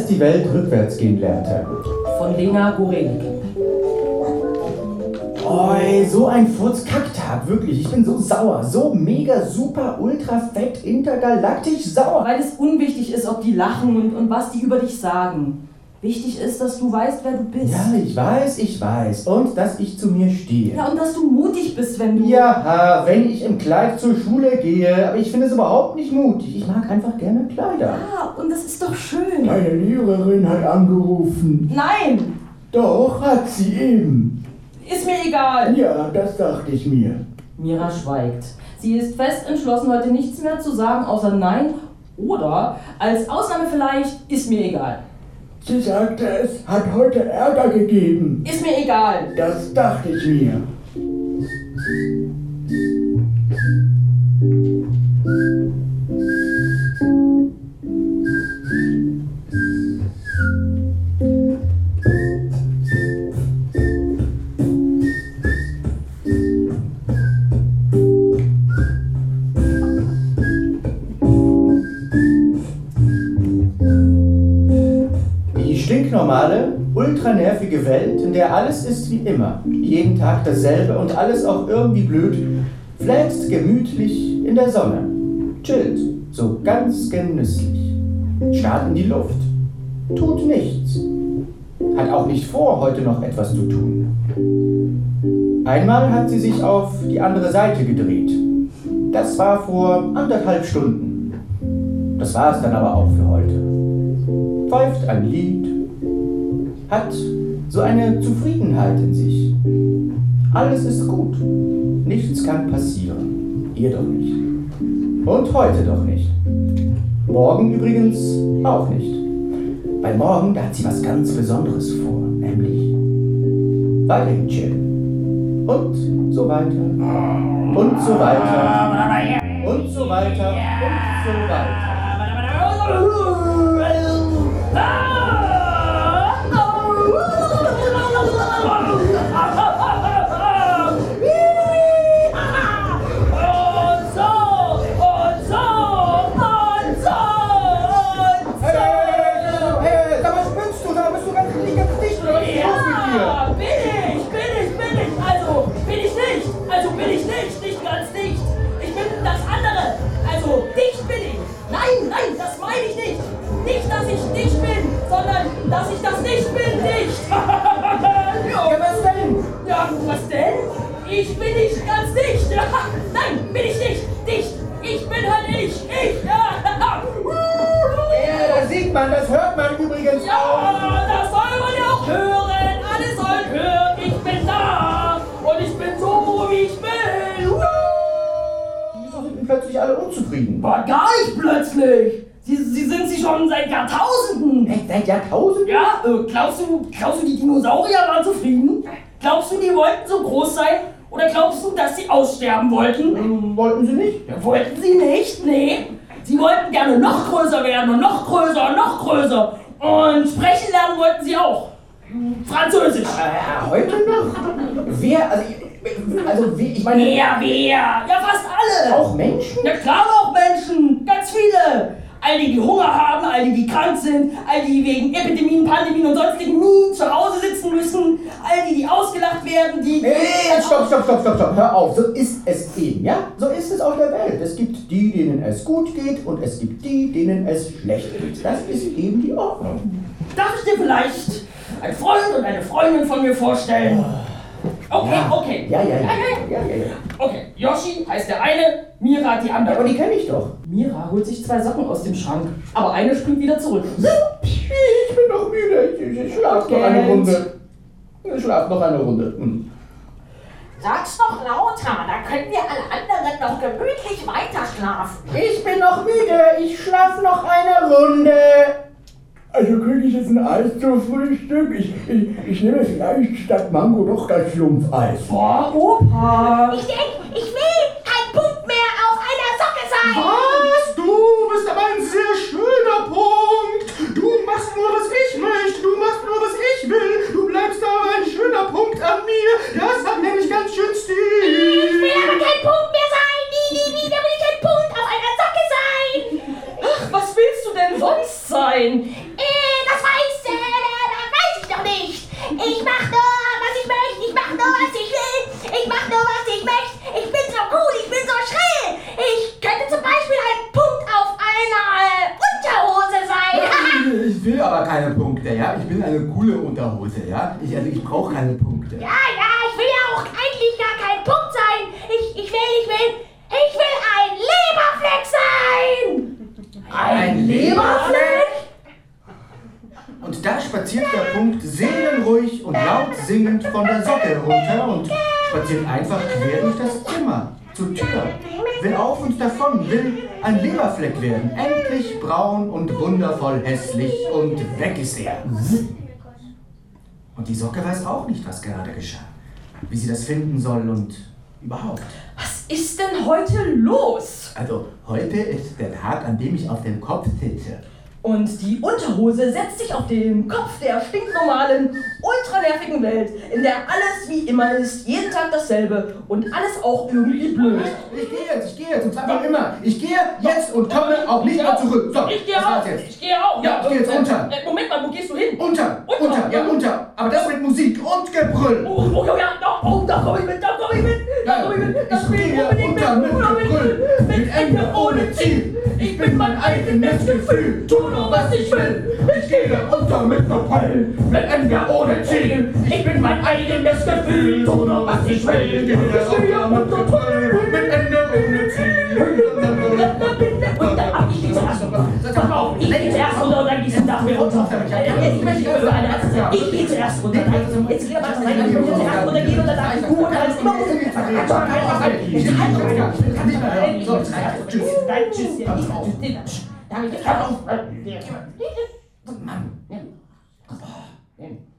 als die Welt rückwärts gehen lernte. Von Lena Gorelik. Oi, so ein Furzkacktag, wirklich. Ich bin so sauer. So mega, super, ultra fett, intergalaktisch sauer. Weil es unwichtig ist, ob die lachen und, und was die über dich sagen. Wichtig ist, dass du weißt, wer du bist. Ja, ich weiß, ich weiß. Und dass ich zu mir stehe. Ja, und dass du mutig bist, wenn du. Ja, wenn ich im Kleid zur Schule gehe. Aber ich finde es überhaupt nicht mutig. Ich mag einfach gerne Kleider. Ja, und das ist doch schön. Meine Lehrerin hat angerufen. Nein, Doch, hat sie eben. ist mir egal. Ja, das dachte ich mir. Mira schweigt. Sie ist fest entschlossen, heute nichts mehr zu sagen, außer Nein oder als Ausnahme vielleicht, ist mir egal. Sie sagte, es hat heute Ärger gegeben. Ist mir egal. Das dachte ich mir. Stinknormale, ultranervige Welt, in der alles ist wie immer, jeden Tag dasselbe und alles auch irgendwie blöd, fläzt gemütlich in der Sonne, chillt, so ganz genüsslich, starrt in die Luft, tut nichts, hat auch nicht vor, heute noch etwas zu tun. Einmal hat sie sich auf die andere Seite gedreht. Das war vor anderthalb Stunden. Das war es dann aber auch für heute. Pfeift ein Lied, hat so eine Zufriedenheit in sich. Alles ist gut, nichts kann passieren. Ihr doch nicht. Und heute doch nicht. Morgen übrigens auch nicht. Weil morgen, da hat sie was ganz Besonderes vor, nämlich weiterhin chillen. Und so weiter. Und so weiter. Und so weiter. Und so weiter. Und ich nicht. Nicht, dass ich dicht bin, sondern, dass ich das nicht bin, dicht. Ja, was denn? Ja, was denn? Ich bin nicht ganz dicht. Nein, bin ich nicht. Dicht. Ich bin halt ich. Ich. Ja, Ja, das sieht man, das hört man übrigens auch. ja das soll man ja auch hören. Alle sollen hören. Ich bin da. Und ich bin so, wie ich bin. Wieso sind plötzlich alle unzufrieden? War gar nicht plötzlich. Sie, sie sind sie schon seit Jahrtausenden. Echt, seit Jahrtausenden? Ja, äh, glaubst du, glaubst du, die Dinosaurier waren zufrieden? Glaubst du, die wollten so groß sein? Oder glaubst du, dass sie aussterben wollten? Hm, Wollten sie nicht? Ja, wollten sie nicht? Nee. Sie wollten gerne noch größer werden und noch größer und noch größer. Und sprechen lernen wollten sie auch. Französisch. Äh, heute noch? Wer, also, also ich meine, Wer, wer? Ja, fast alle. auch Menschen? Ja, klar auch Menschen. Ganz viele. All die, die Hunger haben, all die, die krank sind, all die wegen Epidemien, Pandemien und sonstigen nie zu Hause sitzen müssen, all die, die ausgelacht werden, die... Hey, stopp, stopp, stopp, stopp, stopp, hör auf, so ist es eben, ja? So ist es auf der Welt. Es gibt die, denen es gut geht und es gibt die, denen es schlecht geht. Das ist eben die Ordnung. Darf ich dir vielleicht einen Freund und eine Freundin von mir vorstellen? Okay, Ja. okay. Ja, ja, ja. ja, ja. ja, ja. Okay, Yoshi heißt der eine, Mira die andere. Aber die kenne ich doch. Mira holt sich zwei Socken aus dem Schrank, aber eine springt wieder zurück. Ich bin noch müde. Ich, ich, ich schlaf noch eine. Runde. Ich schlaf noch eine Runde. Hm. Sag's noch lauter, da können wir alle anderen noch gemütlich weiter schlafen. Ich bin noch müde. Ich schlaf noch eine Runde. Also kriege ich jetzt ein Eis zum Frühstück? Ich, ich, ich nehme vielleicht statt Mango doch das Schlumpfeis. Boah, Opa. Ich denk, ich will kein Punkt mehr auf einer Socke sein. Was? Du bist aber ein sehr schöner Punkt. Du machst nur, was ich möchte. Du machst nur, was ich will. Du bleibst aber ein schöner Punkt an mir. Das hat nämlich ganz schön Ich Stil. will aber kein Punkt mehr sein. Nie, nie wieder will ich ein Punkt auf einer Socke sein. Ach, was willst du denn sonst sein? Coole Unterhose, ja? Ich, also ich brauche keine Punkte. Ja, ja, ich will ja auch eigentlich gar kein Punkt sein. Ich, ich will, ich will, ich will ein Leberfleck sein. Ein Leberfleck? Und da spaziert der Punkt seelenruhig und laut singend von der Socke runter und spaziert einfach quer durch das Zimmer zur Tür. Will auf und davon, will ein Leberfleck werden. Endlich braun und wundervoll hässlich und weg ist er. Und die Socke weiß auch nicht, was gerade geschah. Wie sie das finden soll und überhaupt. Was ist denn heute los? Also, heute ist der Tag, an dem ich auf dem Kopf sitze. Und die Unterhose setzt sich auf den Kopf der stinknormalen, ultranervigen Welt, in der alles wie immer ist, jeden Tag dasselbe und alles auch irgendwie blöd. Ich gehe jetzt, ich gehe jetzt, und zwar immer. Ich gehe jetzt und komme auch nicht mehr zurück. So, Ich gehe das war's auch. jetzt. Ich gehe auch. Ja, ich gehe jetzt äh, unter. Äh, Moment mal, wo gehst du hin? Unter, Unter. unter, ja, unter. Aber das mit Musik und Gebrüll. Oh, oh, ja, ja, da, oh, da komm ich mit, da komm ich mit, da komm ich mit, das Ich gehe unbedingt unter mit Gebrüll, mit Ende ohne Ziel. Mein eigenes Gefühl, tu nur was ich will. Ich gehe unter mit Gebrüll, mit Ende ohne Ziel. Ich bin mein eigenes Gefühl, tu nur was ich will. Ich gehe unter mit Gebrüll, mit Ende ohne Ziel. Und dann ab, ich gehe zuerst runter. Auf, ich gehe zuerst runter und dann du nach mir runter. Äh, Ich möchte eine Erste sein. Ich gehe zuerst runter. Jetzt geh mal rein, ich möchte zuerst runtergehen und dann sag ich, du und dann ist immer nicht. Ich kann nicht mehr. Ich gehe zuerst. Tschüss. Nein, tschüss. Ja, ich- tschüss.